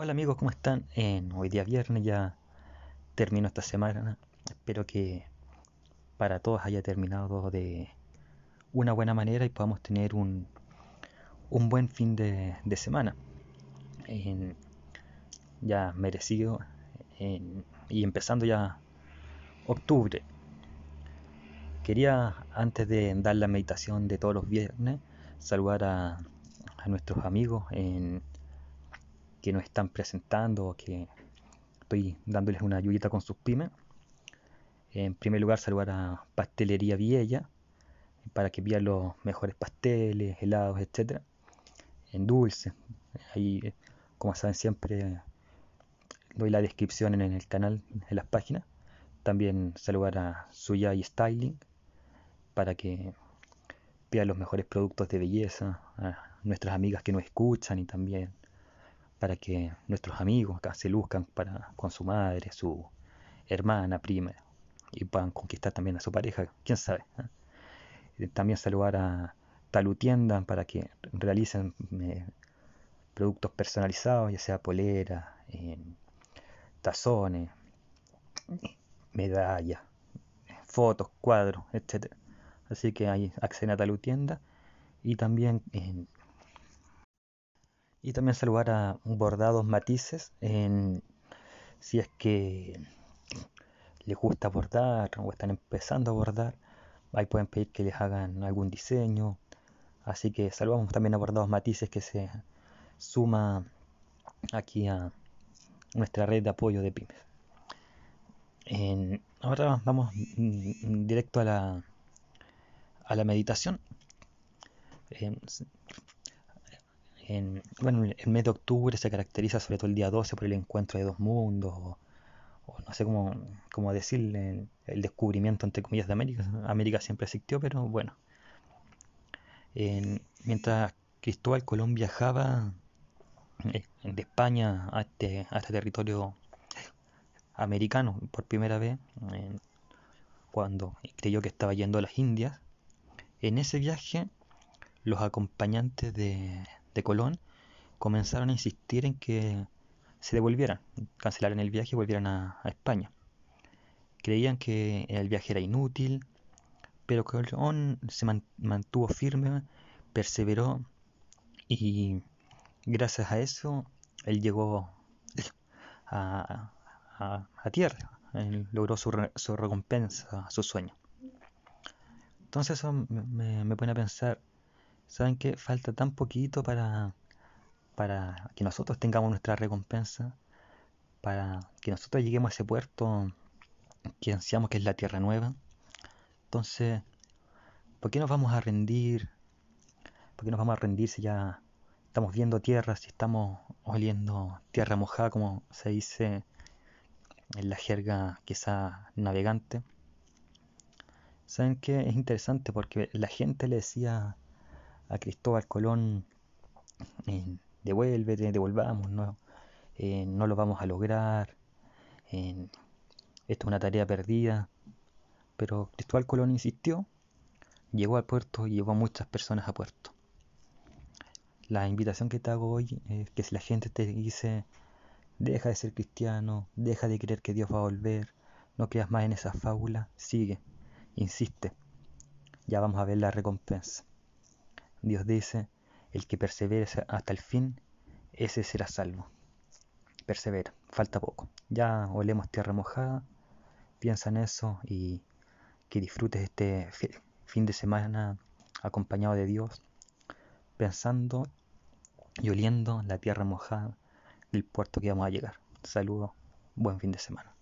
Hola amigos, ¿cómo están? En hoy día viernes ya termino esta semana. Espero que para todos haya terminado de una buena manera y podamos tener un, un buen fin de, semana. ya merecido y empezando ya octubre. Quería, antes de dar la meditación de todos los viernes, saludar a nuestros amigos en que nos están presentando, que estoy dándoles una ayudita con sus pymes. En primer lugar, saludar a Pastelería Viella para que vean los mejores pasteles, helados, etcétera, en dulce. Ahí, como saben, siempre doy la descripción en el canal, en las páginas. También saludar a Suya y Styling para que vean los mejores productos de belleza, a nuestras amigas que nos escuchan y también para que nuestros amigos acá se luzcan para, con su madre, su hermana, prima, y puedan conquistar también a su pareja, quién sabe. Eh, también saludar a Talutienda para que realicen eh, productos personalizados, ya sea polera, tazones, medallas, fotos, cuadros, etc. Así que ahí acceden a Talutienda y también y también saludar a Bordados Matices en, si es que les gusta bordar o están empezando a bordar. Ahí pueden pedir que les hagan algún diseño. Así que saludamos también a Bordados Matices que se suma aquí a nuestra red de apoyo de pymes. ahora vamos directo a la, a la meditación en, bueno, el mes de octubre se caracteriza sobre todo el día 12 por el encuentro de dos mundos, o, no sé cómo, cómo decirle, el, descubrimiento entre comillas de América. América siempre existió, pero bueno. mientras Cristóbal Colón viajaba eh, de España este, a este territorio americano por primera vez, cuando creyó que estaba yendo a las Indias, en ese viaje los acompañantes de, de Colón comenzaron a insistir en que se devolvieran, cancelaran el viaje y volvieran a, España. Creían que el viaje era inútil, pero Colón se mantuvo firme, perseveró y gracias a eso él llegó a, tierra, logró su, recompensa, su sueño. Entonces eso me, me pone a pensar ¿Saben qué? Falta tan poquito para, para que nosotros tengamos nuestra recompensa, para que nosotros lleguemos a ese puerto que ansiamos que es la tierra nueva. Entonces, ¿por qué nos vamos a rendir? ¿Por qué nos vamos a rendir si ya estamos viendo tierra, si estamos oliendo tierra mojada, como se dice en la jerga quizá navegante? ¿Saben qué? Es interesante porque la gente le decía a Cristóbal Colón, eh, devuélvete, devolvamos, no, eh, no lo vamos a lograr, esto es una tarea perdida, pero Cristóbal Colón insistió, llegó al puerto y llevó a muchas personas a puerto. La invitación que te hago hoy es que si la gente te dice, deja de ser cristiano, deja de creer que Dios va a volver, no creas más en esa fábula, sigue, insiste, ya vamos a ver la recompensa. Dios dice, el que persevere hasta el fin, ese será salvo. Persevera, falta poco. Ya olemos tierra mojada, piensa en eso y que disfrutes este fin de semana acompañado de Dios, pensando y oliendo la tierra mojada del puerto que vamos a llegar. Saludos, buen fin de semana.